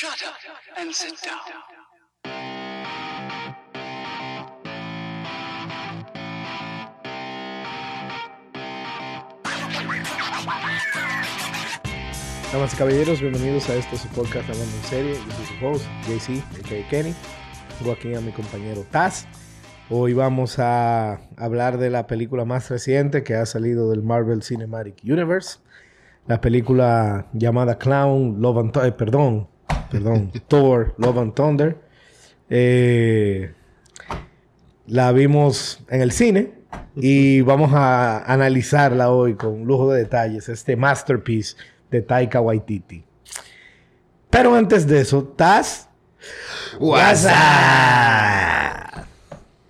Shut up and sit down. Damas y caballeros, bienvenidos a este su podcast Hablando en Serie. Yo soy su host, JC, a.k.a. Kenny. Tengo aquí a mi compañero Taz. Hoy vamos a hablar de la película más reciente que ha salido del Marvel Cinematic Universe. La película llamada Clown, Love and Thunder, perdón, perdón, Thor, Love and Thunder. Eh, la vimos en el cine y vamos a analizarla hoy con lujo de detalles, este masterpiece de Taika Waititi. Pero antes de eso, Taz, WhatsApp.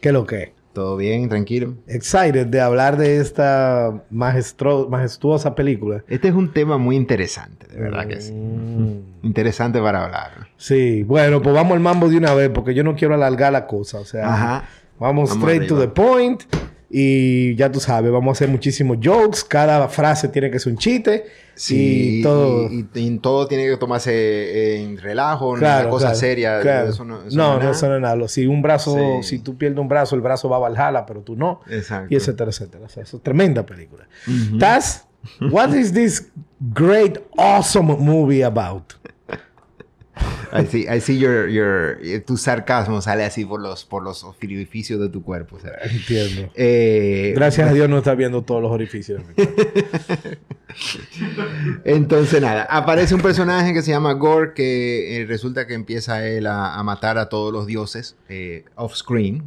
¿qué lo que? Todo bien, tranquilo. Excited de hablar de esta majestuosa película. Este es un tema muy interesante, de verdad que sí. Mm. Interesante para hablar. Sí, bueno, pues vamos al mambo de una vez porque yo no quiero alargar la cosa. O sea, Ajá. vamos, Vamos straight to the point. Y ya tú sabes, vamos a hacer muchísimos jokes. Cada frase tiene que ser un chiste. Sí, y todo. Y, y- y todo tiene que tomarse en relajo, no Claro, una cosa claro, seria. claro. Eso no, eso no, no no, eso no es nada. Si un brazo, Sí. si tú pierdes un brazo, el brazo va a Valhalla, pero tú no. Exacto. Y etcétera, etcétera. O sea, eso es tremenda película. Ujú. Taz, what is this great, awesome movie about? I see, I see your, your, eh, tu sarcasmo sale así por los, por los orificios de tu cuerpo. o sea. Entiendo. Eh, Gracias a Dios no está viendo todos los orificios. de mi cuerpo. Entonces, nada, aparece un personaje que se llama Gore que eh, resulta que empieza él a, a matar a todos los dioses eh, off-screen.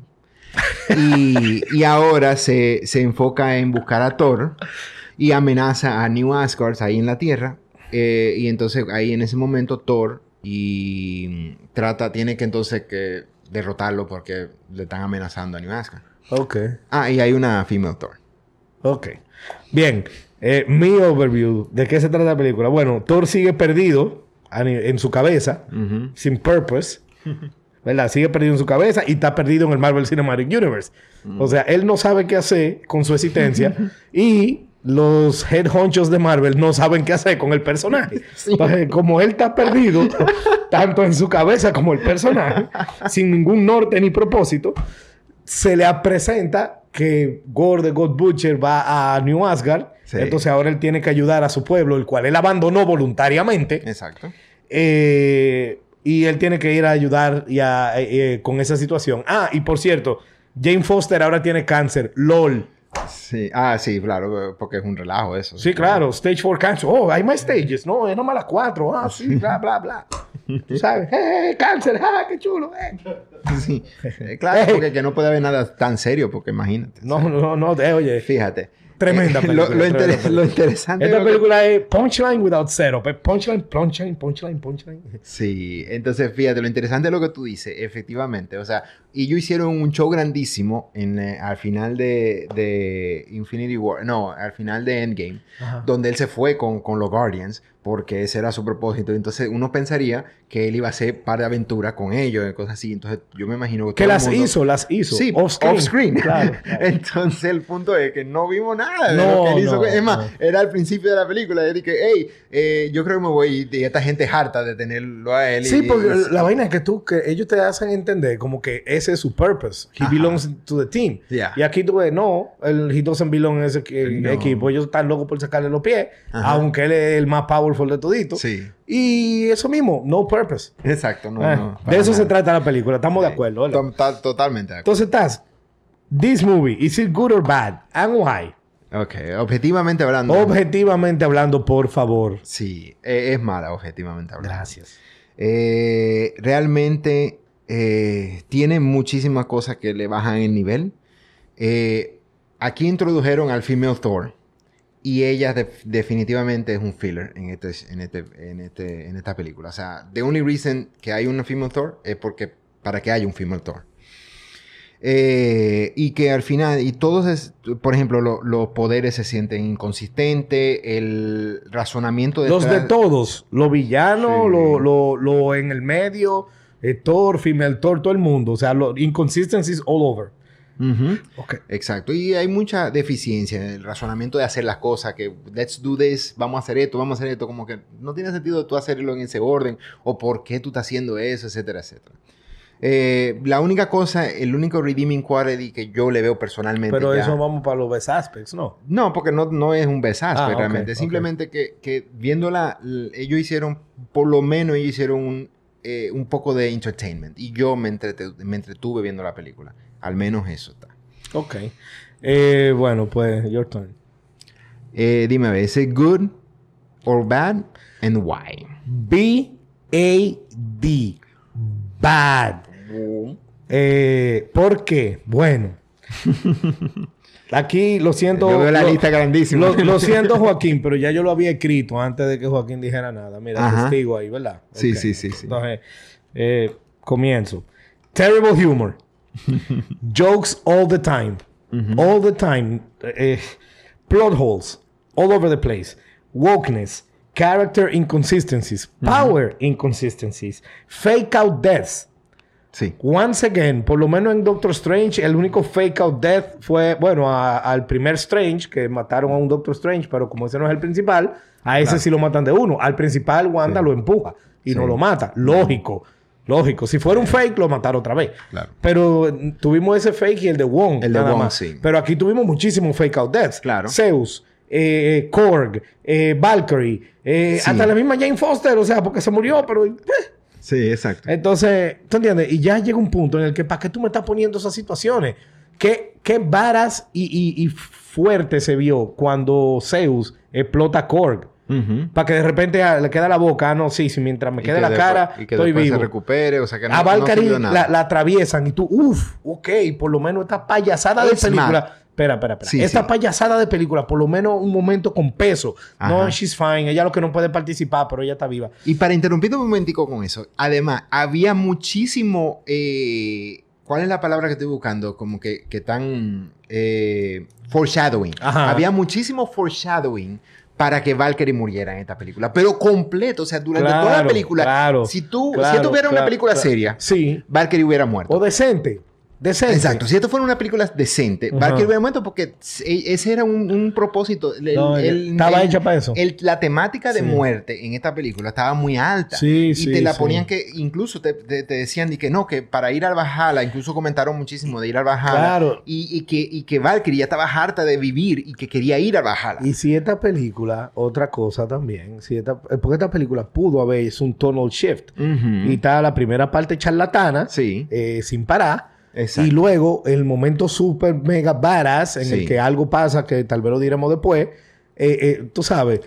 Y, y ahora se, se enfoca en buscar a Thor y amenaza a New Asgard ahí en la Tierra. Eh, y entonces ahí en ese momento Thor y trata, tiene que entonces que derrotarlo porque le están amenazando a New Asgard. ok. Ah, y hay una female Thor. Ok. Bien. Eh, mi overview. ¿De qué se trata la película? Bueno, Thor sigue perdido en su cabeza, sin purpose. ¿Verdad? Sigue perdido en su cabeza y está perdido en el Marvel Cinematic Universe. O sea, él no sabe qué hacer con su existencia y los head honchos de Marvel no saben qué hacer con el personaje. Entonces, como él está perdido, tanto en su cabeza como el personaje, sin ningún norte ni propósito, se le presenta que Gore the God Butcher va a New Asgard. Sí. Entonces ahora él tiene que ayudar a su pueblo, el cual él abandonó voluntariamente. Exacto. Eh, y él tiene que ir a ayudar y a- eh, eh, con esa situación. Ah, y por cierto, Jane Foster ahora tiene cáncer. LOL. Sí, ah, sí, claro, porque es un relajo eso. Sí, claro. Stage 4 cancer. Oh, hay más stages. No, es nomás las 4. Ah, sí, bla, bla, bla. Tú sabes. ¡Eh, cáncer! ¡Ah, qué chulo! eh! Sí, eh, claro, porque que no puede haber nada tan serio, porque imagínate. No, no, no. eh, oye, Fíjate. Tremenda Eh, película, Lo, lo tremenda inter- película. lo interesante. esta lo que- película es punchline without setup. Es punchline, punchline, punchline, punchline. Sí, entonces fíjate, lo interesante es lo que tú dices, efectivamente. O sea, y ellos hicieron un show grandísimo en, eh, al final de, de Infinity War, no, al final de Endgame, Ajá. donde él se fue con, con los Guardians, porque ese era su propósito. Entonces uno pensaría que él iba a hacer par de aventuras con ellos y cosas así. Entonces yo me imagino que Que las mundo- hizo, las hizo. Sí, Off-screen. off-screen. Claro, claro. Entonces el punto es que no vimos nada de No, lo que él hizo. no, es más, no. era al principio de la película. Él dije, hey, eh, yo creo que me voy. Y esta gente es harta de tenerlo a él. Sí, y- porque y- la vaina es que tú, que ellos te hacen entender como que ese es su purpose. He Ajá. belongs to the team. Yeah. Y aquí tú ves, no, el he doesn't belong en ese No. equipo. Ellos están locos por sacarle los pies, Ajá. aunque él es el más powerful de todito. Sí, Y eso mismo, no purpose. exacto. No, Eh, no, de eso se trata la película, estamos de acuerdo. totalmente de acuerdo. Entonces estás, this movie, is it good or bad? And why? Ok, objetivamente hablando. Objetivamente hablando, por favor. sí, eh, es mala, objetivamente hablando. Gracias. Eh, realmente eh, tiene muchísimas cosas que le bajan el nivel. Eh, aquí introdujeron al female Thor y ella def- definitivamente es un filler en, este, en, este, en, este, en esta película. O sea, the only reason que hay una female Thor es porque para que haya un female Thor. Eh, y que al final, y todos, es- por ejemplo, lo- los poderes se sienten inconsistentes, el razonamiento Los de todos, lo villano, Sí. lo, lo, lo en el medio, eh, Thor, female Thor, todo el mundo. O sea, los inconsistencies all over. Ujú. Ok. Exacto. Y hay mucha deficiencia en el razonamiento de hacer las cosas, que let's do this, vamos a hacer esto, vamos a hacer esto, como que no tiene sentido tú hacerlo en ese orden, o por qué tú estás haciendo eso, etcétera, etcétera. Eh, la única cosa, el único redeeming quality que yo le veo personalmente. Pero ya- eso vamos para los best aspects, ¿no? No, porque no, no es un besazo Ah, ok, realmente. ok. Simplemente que, que viéndola, ellos hicieron, por lo menos ellos hicieron un, eh, un poco de entertainment. Y yo me, entrete- me entretuve viendo la película. Al menos eso está. Ok. Eh, bueno, pues, your turn. Eh, dime, a ver, ¿es good or bad? And why? B-A-D. Bad. ¿Por qué? Bueno. Aquí lo siento. Yo veo la lo- lista grandísima. Lo, lo siento, Joaquín, pero ya yo lo había escrito antes de que Joaquín dijera nada. Mira, Ajá. testigo ahí, ¿verdad? Sí, sí, sí, sí. Entonces, eh, comienzo. Terrible humor. Jokes all the time. All the time. Eh, plot holes. All over the place. Wokeness. Character inconsistencies. Power inconsistencies. Fake out deaths. Sí. Once again, por lo menos en Doctor Strange, el único fake out death fue, bueno, al primer Strange, que mataron a un Doctor Strange, pero como ese no es el principal, a ese sí lo matan de uno. Al principal, Wanda Sí. lo empuja y no lo mata. Lógico, lógico. Si fuera un fake, lo mataron otra vez. Claro. Pero tuvimos ese fake y el de Wong. El de Wong, más. sí. Pero aquí tuvimos muchísimos fake out deaths. Claro. Zeus. eh, Korg, eh, Valkyrie, eh, Sí. hasta la misma Jane Foster, o sea, porque se murió, pero Sí, exacto. entonces, ¿tú entiendes? Y ya llega un punto en el que, ¿para qué tú me estás poniendo esas situaciones? ¿Qué, qué varas y, y- fuerte se vio cuando Zeus explota Korg? Ujú. Para que de repente ah, le queda la boca. Ah, no, sí, sí, mientras me quede que la después- cara, y que estoy vivo. se recupere, o sea que no, a no Valkyrie sirvió la, la atraviesan y tú, uff, ok, por lo menos esta payasada de película. mad. Espera, espera, espera. Sí, esta sí. payasada de película, por lo menos un momento con peso. No, Ajá. she's fine. Ella lo que no puede participar, pero ella está viva. Y para interrumpirte un momentico con eso, además, había muchísimo... eh, ¿Cuál es la palabra que estoy buscando? Como que, que tan... eh, foreshadowing. Ajá. Había muchísimo foreshadowing para que Valkyrie muriera en esta película. Pero completo. O sea, durante toda la película... claro, si tú... claro, si esto hubiera una película seria, Sí. Valkyrie hubiera muerto. O decente. Decente. Exacto. Si esto fuera una película decente, Ajá. Valkyrie hubiera muerto porque e- ese era un, un propósito. El- No, el- estaba el- hecha para eso. la temática de Sí. muerte en esta película estaba muy alta. Sí, y sí, te la ponían que, incluso te, te- te decían y que no, que para ir al Valhalla, incluso comentaron muchísimo de ir al Valhalla. Claro. Y, y que, y que Valkyrie ya estaba harta de vivir y que quería ir al Valhalla. Y si esta película, otra cosa también, si esta, eh, porque esta película pudo haber es un tonal shift. Ujú. Y está la primera parte charlatana, Sí. eh, sin parar. Exacto. Y luego el momento super mega badass en Sí. el que algo pasa que tal vez lo diremos después. eh, eh, tú sabes,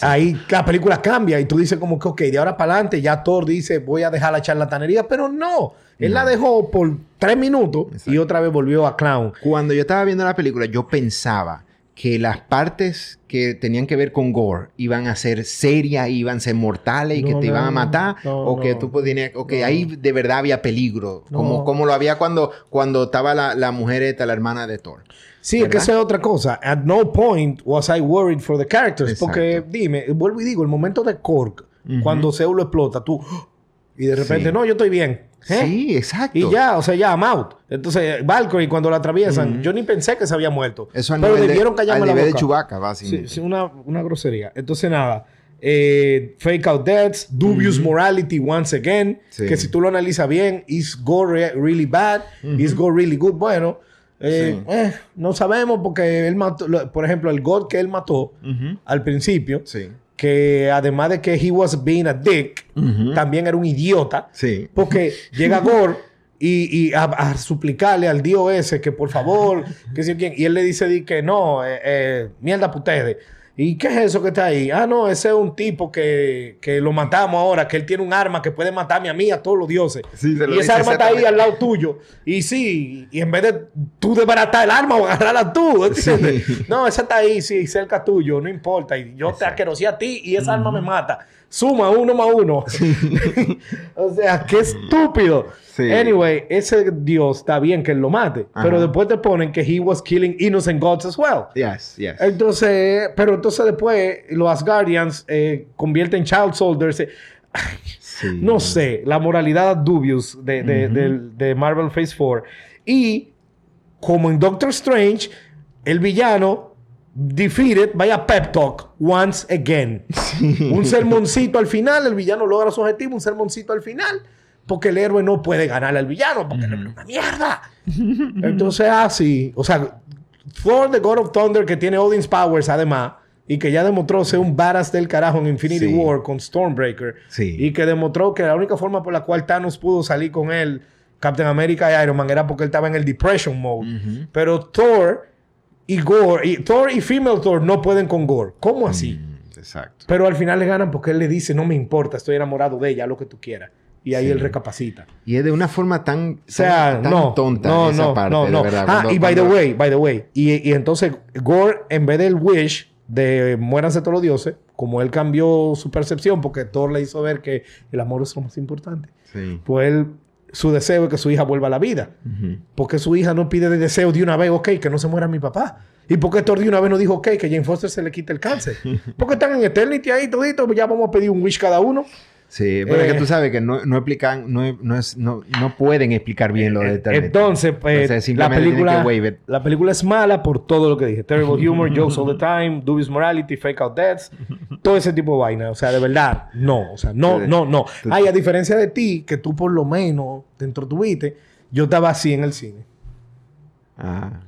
ahí la película cambia y tú dices como que, ok, de ahora para adelante ya Thor dice voy a dejar la charlatanería, pero no. Él la dejó por tres minutos y otra vez volvió a clown. Cuando yo estaba viendo la película, yo pensaba que las partes que tenían que ver con gore iban a ser serias, iban a ser mortales y que No, te iban a matar, no, o que tú podías, o que ahí de verdad había peligro, como, como lo había cuando, cuando estaba la, la mujer esta, la hermana de Thor. Sí, es que esa es otra cosa. At no point was I worried for the characters. Exacto. Porque, dime, vuelvo y digo, el momento de Korg, cuando Zeus lo explota, tú... Y de repente, Sí. no, yo estoy bien. ¿Eh? Sí, exacto. Y ya, o sea, ya, I'm out. Entonces, Valkyrie, cuando la atraviesan, yo ni pensé que se había muerto. Eso al pero nivel, debieron de, callarme al la nivel de boca. Chewbacca, Sí, básicamente. sí, una, una grosería. Entonces, nada. eh, fake out deaths, dubious morality once again. Sí. Que si tú lo analizas bien, is go re- really bad, is go really good. Bueno, eh, Sí. eh, no sabemos porque él mató, por ejemplo, el God que él mató al principio, Sí. Que además de que he was being a dick, también era un idiota. Sí. Porque llega Gore y, y a, a suplicarle al dios ese que por favor, que si quién. Y él le dice di que no, eh, eh, mierda para ustedes. ¿Y qué es eso que está ahí? Ah, no, ese es un tipo que, que lo matamos ahora, que él tiene un arma que puede matarme a mí, a todos los dioses. Sí, se lo y esa arma está ahí al lado tuyo. Y sí, y en vez de tú desbaratar el arma o agarrarla tú, ¿entiendes? Sí. No, esa está ahí, sí, cerca tuyo, no importa. Y yo te Exacto. asquerosé a ti y esa arma me mata. Suma uno más uno. o sea, qué estúpido. Sí. Anyway, ese Dios está bien que él lo mate. Ajá. Pero después te ponen que he was killing innocent gods as well. Yes, yes. Entonces, pero entonces después los Asgardians eh, convierten child soldiers. eh, Sí. no sé, la moralidad dubious de, de, de Marvel Phase 4. Y como en Doctor Strange, el villano defeated by a pep talk once again. Un sermoncito al final, el villano logra su objetivo, un sermoncito al final, porque el héroe no puede ganar al villano, porque el héroe es una mierda. Entonces, así, o sea, Thor, the God of Thunder, que tiene Odin's Powers además, y que ya demostró ser un badass del carajo en Infinity Sí. War con Stormbreaker, Sí. y que demostró que la única forma por la cual Thanos pudo salir con él, Captain America y Iron Man, era porque él estaba en el Depression Mode. Pero Thor y Gore, y Thor y Female Thor no pueden con Gore. ¿Cómo así? Mm, Exacto. Pero al final le ganan porque él le dice, no me importa, estoy enamorado de ella, lo que tú quieras. Y ahí Sí. él recapacita. Y es de una forma tan, O sea, tan, no, tonta no, esa no, parte, no, de no. verdad. Ah, Cuando- y by the cuando- way, by the way. Y, y entonces Gore, en vez del wish de muéranse todos los dioses, como él cambió su percepción porque Thor le hizo ver que el amor es lo más importante, Sí. pues él, su deseo es que su hija vuelva a la vida. Ujú. Porque su hija no pide de deseo de una vez, ok, que no se muera mi papá. ¿Y por qué Thor de una vez no dijo, ok, que Jane Foster se le quite el cáncer? Porque están en Eternity ahí todito, ya vamos a pedir un wish cada uno. Sí, pero es que tú sabes que no, no explican, no, no, es, no, no pueden explicar bien lo de. Entonces, pues, la película, la película es mala por todo lo que dije. Terrible humor, jokes all the time, dubious morality, fake out deaths, todo ese tipo de vaina. O sea, de verdad, no. O sea, no, no, no. Ay, a diferencia de ti, que tú por lo menos te entretuviste, yo estaba así en el cine. Ah.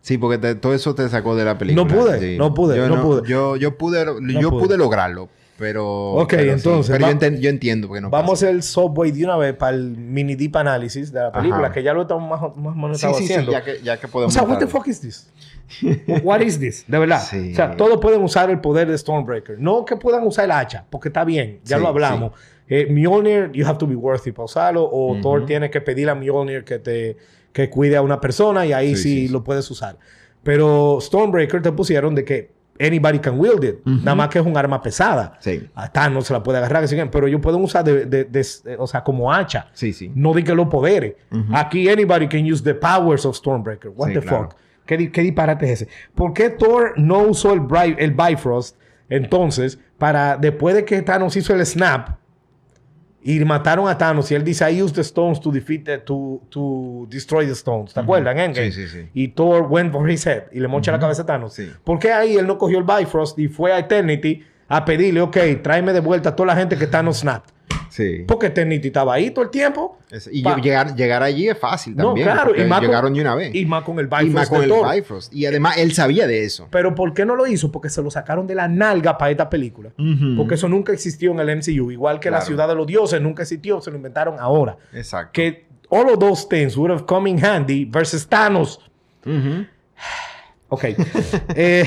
Sí, porque te- todo eso te sacó de la película. No pude, sí. no pude, yo no pude. Yo, yo pude, yo pude lograrlo, pero... Ok, pero sí. entonces, Pero va- yo, yo entiendo porque no Vamos pasa. el subway de una vez para el mini deep análisis de la película, Ajá. que ya lo estamos más, más o Sí, sí, haciendo. ya que, ya que O podemos... sea, what the fuck is this? What is this? De verdad. O sea, todos pueden usar el poder de Stormbreaker. No que puedan usar el hacha, porque está bien, ya lo hablamos. Eh, Mjolnir, you have to be worthy para usarlo, o. Thor tiene que pedir a Mjolnir que te que cuide a una persona y ahí sí. lo puedes usar. Pero Stormbreaker te pusieron de que anybody can wield it, nada más que es un arma pesada. Sí. A Thanos se la puede agarrar, pero ellos pueden usar de, de- de- de- o sea, como hacha. Sí, sí. No de que los poderes. Aquí anybody can use the powers of Stormbreaker. What Sí, the claro. fuck? ¿Qué, qué disparate es ese? ¿Por qué Thor no usó el, el Bifrost entonces para después de que Thanos hizo el snap y mataron a Thanos y él dice I used the stones to defeat the- to, to destroy the stones. ¿Te acuerdas? En Endgame? Sí, sí, sí. Y Thor went for his head y le mocha la cabeza a Thanos. Sí. ¿Por qué ahí él no cogió el Bifrost y fue a Eternity a pedirle, ok, tráeme de vuelta a toda la gente que Thanos snapped? Sí. Porque Eternity estaba ahí todo el tiempo. Es- y Pa- llegar, llegar allí es fácil No, también. claro, porque y más con- llegaron de una vez. Y más con el Bifrost Y más con el. Bifrost. Y además él sabía de eso. Pero ¿por qué no lo hizo? Porque se lo sacaron de la nalga para esta película. Ujú. Porque eso nunca existió en el MCU. Igual que la Claro. ciudad de los dioses nunca existió. Se lo inventaron ahora. Exacto. Que all of those things would have come in handy versus Thanos. Ujú. Ok. Eh,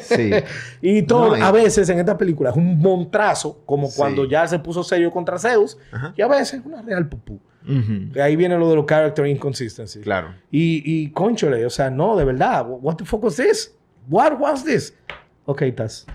Sí. y todo, No, a veces en esta película es un montrazo, como Sí. cuando ya se puso serio contra Zeus, Ajá. y a veces una real pupú. Ahí viene lo de los character inconsistencies. Claro. Y, y conchole, o sea, no, de verdad. What the fuck was this? What was this? Ok, Taz.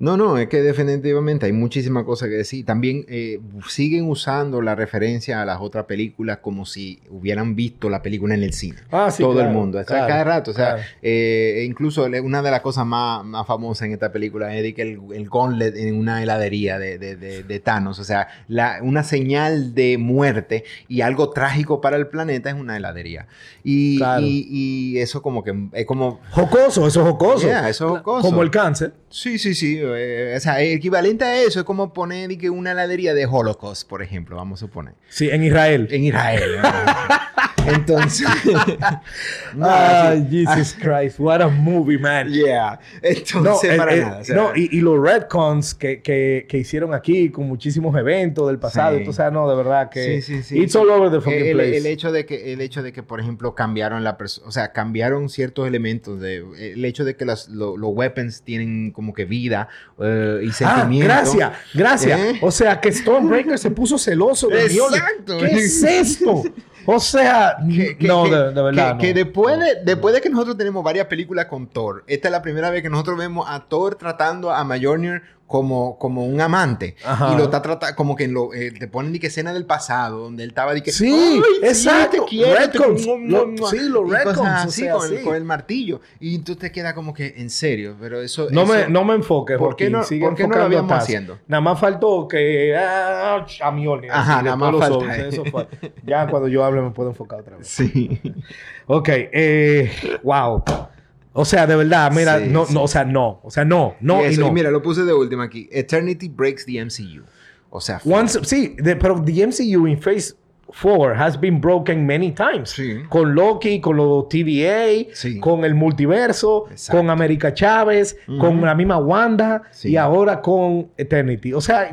No, no, es que definitivamente hay muchísimas cosas que decir. También eh, siguen usando la referencia a las otras películas como si hubieran visto la película en el cine. Ah, sí, Todo claro, el mundo. O sea, claro, cada rato. O sea, claro. eh, incluso una de las cosas más, más famosas en esta película es que el, el gauntlet en una heladería de, de- de- de Thanos. O sea, la- una señal de muerte y algo trágico para el planeta es una heladería. Y, Claro. y- y eso como que es como... Jocoso, eso es jocoso. Yeah, eso es jocoso. Como el cáncer. Sí, sí, sí. Eh, o sea, equivalente a eso es como poner que una heladería de Holocaust, por ejemplo, vamos a suponer. Sí, en Israel. En Israel. ¿no? Entonces. no, ah, Jesus Christ. What a movie, man. Yeah. No, Entonces, eh, para eh, nada. o sea, no, y, y los retcons que, que, que hicieron aquí con muchísimos eventos del pasado. Sí. O sea, no, de verdad que... Sí, sí, sí. It's all over the fucking el, place. el hecho de que, el hecho de que, por ejemplo, cambiaron la persona, o sea, cambiaron ciertos elementos de, el hecho de que las- lo- los weapons tienen como que vida eh, y Ah, sentimiento. gracias, gracias. ¿Eh? O sea, que Stormbreaker se puso celoso de. Exacto. ¿Qué es esto? O sea, Que- que- no, que- de, de verdad. que, que no. después, de, después de que nosotros tenemos varias películas con Thor, esta es la primera vez que nosotros vemos a Thor tratando a Mjolnir como, como un amante. Ajá. Y lo está tratando, como que en lo, eh, te ponen ni que escena del pasado, donde él estaba de que. Sí, "Ay, exacto. te quiero, te- Retcons. mua, Lo- mua, mua". sí, los sea, con, el, martillo. Y tú te quedas como que, en serio, pero eso. No me, eso- no me enfoques, ¿Por qué no- por qué no lo habíamos Taz. haciendo? Nada más faltó que... Ah, a mi orden. Ajá, nada más fue. Ya cuando yo hable me puedo enfocar otra vez. Sí. Ok. Eh, wow. O sea, de verdad, mira, Sí, no, sí. no, o sea, no. O sea, no, no y, y, eso, no. y mira, lo puse de última aquí. Eternity breaks the MCU. O sea, Once, sí, de- pero the MCU in Phase 4 has been broken many times. Sí. Con Loki, con los TVA, Sí. con el multiverso, Exacto. con América Chávez, con la misma Wanda Sí. y ahora con Eternity. O sea,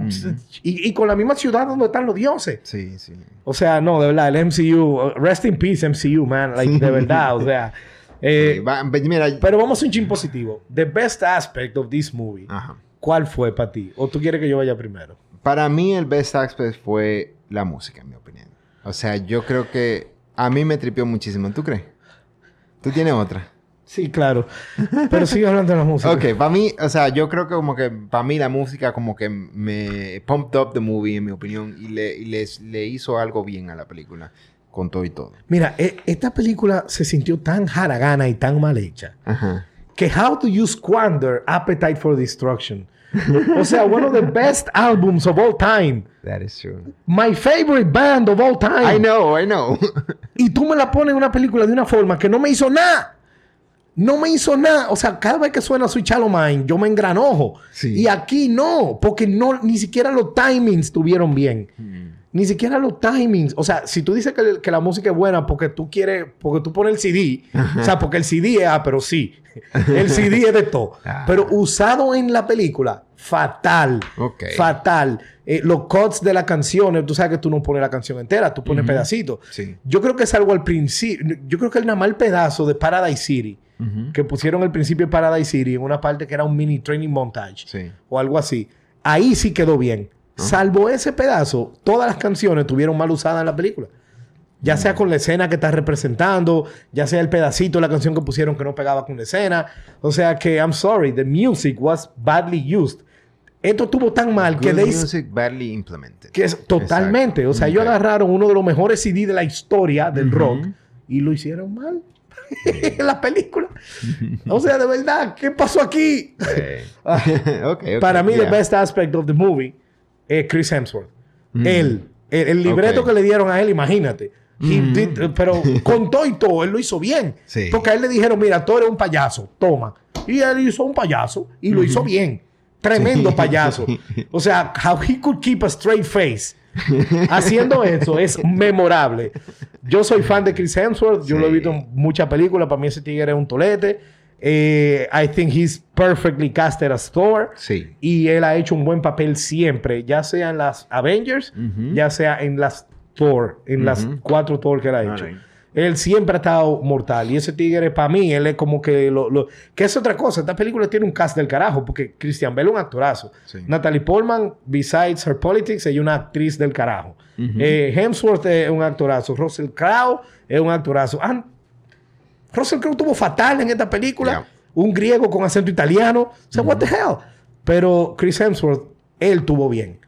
y, y con la misma ciudad donde están los dioses. Sí, sí. O sea, no, de verdad, el MCU, uh, rest in peace MCU, man, like, de verdad, o sea. eh, Sí, mira, pero vamos a un chin positivo. The best aspect of this movie, ajá. ¿cuál fue para ti? ¿O tú quieres que yo vaya primero? Para mí el best aspect fue la música, en mi opinión. O sea, yo creo que a mí me tripió muchísimo. ¿Tú crees? ¿Tú tienes otra? Sí, claro. Pero sigue hablando de la música. Ok, para mí, o sea, yo creo que como que para mí la música como que me pumped up the movie, en mi opinión, y le, y les- le hizo algo bien a la película, con todo y todo. Mira, e- esta película se sintió tan haragana y tan mal hecha Ajá. que How do you squander Appetite for Destruction? o sea, one of the best albums of all time. That is true. My favorite band of all time. I know, I know. Y tú me la pones en una película de una forma que no me hizo nada. No me hizo nada. O sea, cada vez que suena Sweet Shallow Mind, yo me engranojo. Sí. Y aquí no, porque no, ni siquiera los timings estuvieron bien. Ni siquiera los timings. O sea, si tú dices que, que la música es buena porque tú quieres, porque tú pones el CD, o sea, porque el CD es, ah, pero sí. El CD es de todo. Ah. Pero usado en la película, fatal. Fatal. Eh, los cuts de las canciones, tú sabes que tú no pones la canción entera, tú pones pedacitos. Sí. Yo creo que es algo al principio. Yo creo que el nada más el pedazo de Paradise City, que pusieron al principio de Paradise City en una parte que era un mini training montage Sí. o algo así. Ahí sí quedó bien. Salvo ese pedazo, todas las canciones estuvieron mal usadas en la película. Ya sea con la escena que está representando, ya sea el pedacito de la canción que pusieron que no pegaba con la escena. O sea que, I'm sorry, the music was badly used. Esto estuvo tan mal que Good they music badly implemented. que es totalmente. Exacto. O sea, ellos Ok. agarraron uno de los mejores CD de la historia del rock y lo hicieron mal en la película. o sea, de verdad, ¿qué pasó aquí? Eh. Ok, ok, Para mí, yeah. the best aspect of the movie es Chris Hemsworth. Él, el, el libreto que le dieron a él, imagínate. He did- pero con todo y todo, él lo hizo bien. Sí. Porque a él le dijeron, mira, tú eres un payaso, toma. Y él hizo un payaso y lo hizo bien. Tremendo Sí. payaso. O sea, how he could keep a straight face. Haciendo eso es memorable. Yo soy fan de Chris Hemsworth. Yo lo he visto en muchas películas. Para mí ese tigre es un tolete. Eh, I think he's perfectly casted as Thor. Sí. Y él ha hecho un buen papel siempre, ya sea en las Avengers, ya sea en las Thor, en las cuatro Thor que él ha hecho. Alright. Él siempre ha estado mortal. Y ese tigre, para mí, él es como que lo, lo- Que es otra cosa. Esta película tiene un cast del carajo. Porque Christian Bale es un actorazo. Sí. Natalie Portman, besides her politics, es una actriz del carajo. Eh, Hemsworth es un actorazo. Russell Crowe es un actorazo. Ah, Russell Crowe tuvo fatal en esta película. Yeah. Un griego con acento italiano. O sea, what the hell? Pero Chris Hemsworth, él tuvo bien.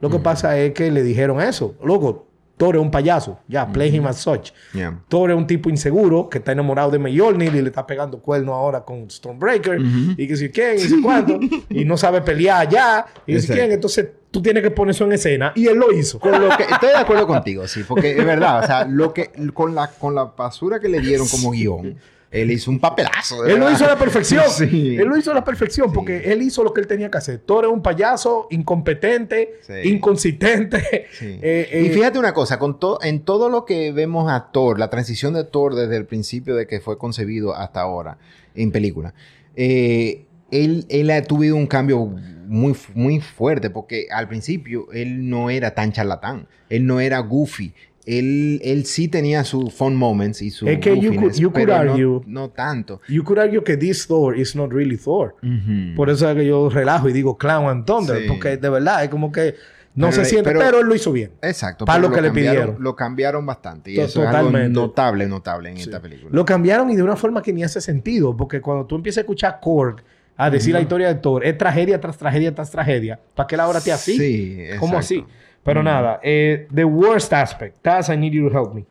Lo que pasa es que le dijeron eso. Loco, Thor es un payaso. Ya, play him as such. Yeah. Thor es un tipo inseguro que está enamorado de Mjolnir y le está pegando cuerno ahora con Stormbreaker y que si quién y si cuánto y no sabe pelear ya y que si quién. Entonces tú tienes que poner eso en escena y él lo hizo. Con lo que, estoy de acuerdo contigo, sí, porque es verdad, o sea, lo que, con la, con la basura que le dieron como guion, él hizo un papelazo. Él lo hizo a la perfección. Sí. Él lo hizo a la perfección porque él hizo lo que él tenía que hacer. Thor es un payaso incompetente, Sí. inconsistente. Eh, eh, y fíjate una cosa, con to- en todo lo que vemos a Thor, la transición de Thor desde el principio de que fue concebido hasta ahora en película, eh, él, él ha tuvido un cambio muy, muy fuerte porque al principio él no era tan charlatán, él no era goofy. Él, él sí tenía sus fun moments y su Es que you could- you could pero no- argue- no, tanto. You could argue que this Thor is not really Thor. Ujú. Por eso es que yo relajo y digo Clown and Thunder. Sí. Porque de verdad es como que no Pero- se siente. Pero, pero- él lo hizo bien. Exacto. Para lo que le pidieron. Lo cambiaron bastante. Y To- eso es algo totalmente. notable, notable en esta película. Lo cambiaron y de una forma que ni hace sentido. Porque cuando tú empiezas a escuchar Korg a decir la historia de Thor. Es tragedia tras tragedia tras tragedia. ¿Para que la hora te así? Sí, ¿Cómo así? Pero nada, eh, the worst aspect. Taz, I need you to help me.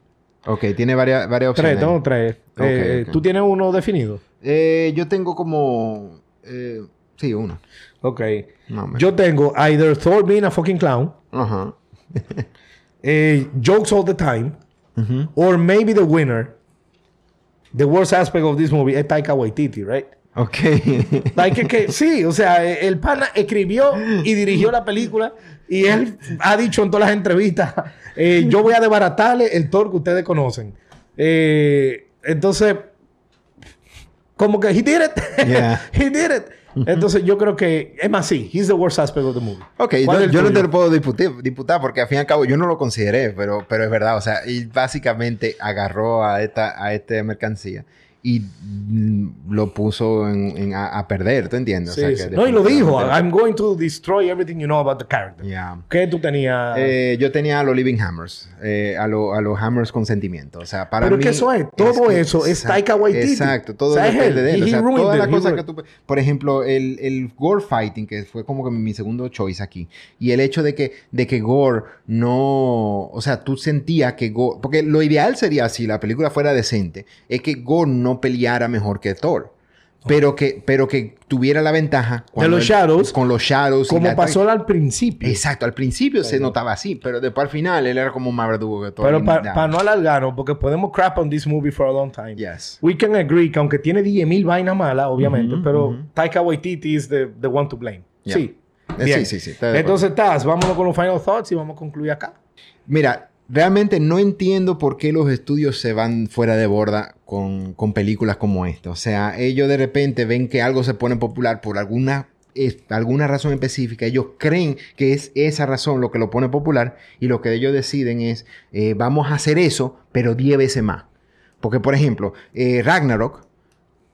Ok, tiene varias, varias opciones. Tres, tengo tres. Eh. ¿Tú tienes uno definido? Eh, yo tengo como... sí, uno. Ok. Más o menos. Yo tengo either Thor being a fucking clown, Ajá. eh, jokes all the time, or maybe the winner. The worst aspect of this movie es Taika Waititi, right? Ok. Like que, sí, o sea, el pana escribió y dirigió la película y él ha dicho en todas las entrevistas, eh, yo voy a desbaratarle el Thor que ustedes conocen. Eh, entonces, como que he did it. Yeah. he did it. Entonces yo creo que, es más, sí, he's the worst aspect of the movie. Ok, ¿Cuál yo, no te lo puedo disputar, disputar porque al fin y al cabo yo no lo consideré, pero, pero es verdad, o sea, básicamente agarró a esta, a esta mercancía y mm, lo puso en, en- a, a perder, ¿tú entiendes? O Sí, sea, que sí. No, y lo dijo, I'm going to destroy everything you know about the character. Yeah. ¿Qué tú tenías? Eh, yo tenía a los Living Hammers, eh, a, lo- a los Hammers con sentimiento. O sea, para Pero mí. que eso es, todo que- eso es Taika Waititi. Exacto, todo O sea, es depende él. de él. O sea, todas las cosas que tú. Por ejemplo, el, el Gore Fighting, que fue como que mi segundo choice aquí. Y el hecho de que, de que Gore no. O sea, tú sentías que Gore. Porque lo ideal sería, si la película fuera decente, es que Gore no peleara mejor que Thor. Pero que, pero que tuviera la ventaja cuando los él- shadows, con los shadows Como la- pasó al principio. Exacto, al principio se notaba así, pero después al final él era como más verdugo que todo. Pero para no alargarnos, porque podemos crap on this movie for a long time. Yes. We can agree que aunque tiene 10.000 vainas malas, obviamente, Ujú, pero ujú. Taika Waititi is the, the one to blame. Yeah. Sí. Eh, Bien. sí, sí, sí, de Entonces, Taz, vámonos con los final thoughts y vamos a concluir acá. Mira, realmente no entiendo por qué los estudios se van fuera de borda con, con películas como esta. O sea, ellos de repente ven que algo se pone popular por alguna, alguna razón específica. Ellos creen que es esa razón lo que lo pone popular y lo que ellos deciden es, eh, vamos a hacer eso, pero 10 veces más. Porque, por ejemplo, eh, Ragnarok,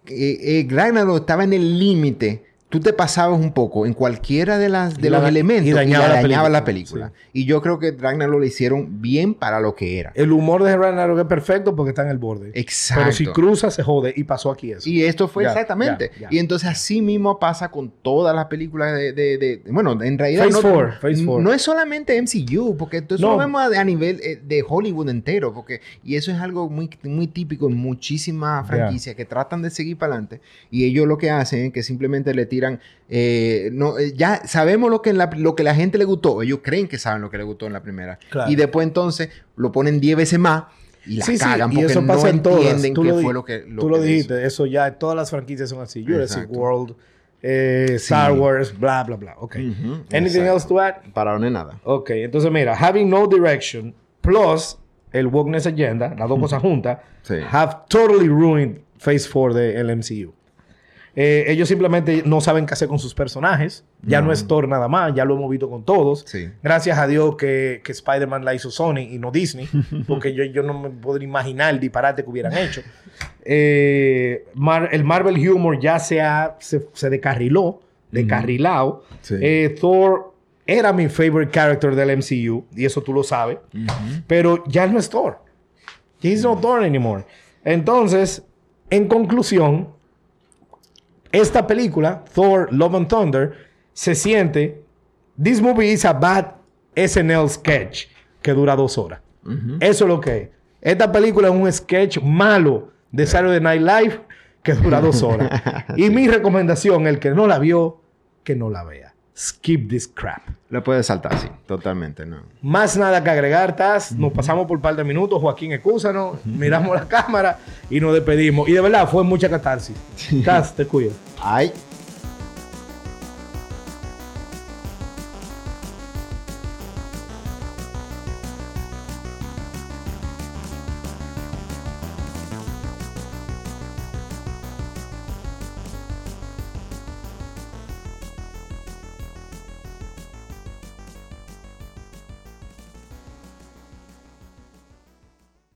eh, Ragnarok estaba en el límite. Tú te pasabas un poco en cualquiera de, las, de Y los la- elementos y y dañaba la la dañaba la película, película. Y yo creo que Ragnarok lo hicieron bien para lo que era. El humor de Ragnarok es perfecto porque está en el borde. Exacto. Pero si cruza, se jode. Y pasó aquí eso. Y esto fue Ya, exactamente. ya, ya. Y entonces así mismo pasa con todas las películas de... de- de- bueno, en realidad... Phase no, four, Phase four. no es solamente MCU, porque esto eso No. lo vemos a, a nivel eh, de Hollywood entero. porque Y eso es algo muy, muy típico en muchísimas franquicias que tratan de seguir para adelante. Y ellos lo que hacen es que simplemente le tiran... eh, no, eh, ya sabemos lo que, en la, lo que la gente le gustó. Ellos creen que saben lo que le gustó en la primera. Claro. Y después entonces lo ponen 10 veces más y la Sí, sí, cagan y porque eso no pasa en todas. entienden Tú qué lo fue lo que Tú lo que dijiste, eso ya, todas las franquicias son así. Jurassic Exacto. World, eh, Star Wars, bla, bla, bla. Ok. Ujú, Anything exacto. else to add? Para no nada. Ok, entonces mira, having no direction plus el wokeness agenda, las dos cosas juntas, Sí. have totally ruined Phase 4 del MCU. Eh, ellos simplemente no saben qué hacer con sus personajes. Ya no. es Thor nada más, ya lo hemos visto con todos. Sí. Gracias a Dios que, que Spider-Man la hizo Sony y no Disney, porque yo, yo no me podría imaginar el disparate que hubieran hecho. Eh, Mar- el Marvel Humor ya se, ha, se, se descarriló, descarrilado. Sí. Eh, Thor era mi favorite character del MCU, y eso tú lo sabes, pero ya no es Thor. He's not Thor anymore. Entonces, en conclusión, esta película, Thor, Love and Thunder, se siente. This movie is a bad SNL sketch que dura dos horas. Eso es lo que es. Esta película es un sketch malo de Saturday Night Live que dura dos horas. y mi recomendación, el que no la vio, que no la vea. Skip this crap. Lo puedes saltar, sí. Totalmente, no. Más nada que agregar, Taz. Nos pasamos por un par de minutos. Joaquín, excúsanos. Miramos la cámara y nos despedimos. Y de verdad, fue mucha catarsis. Taz, te cuido. Ay.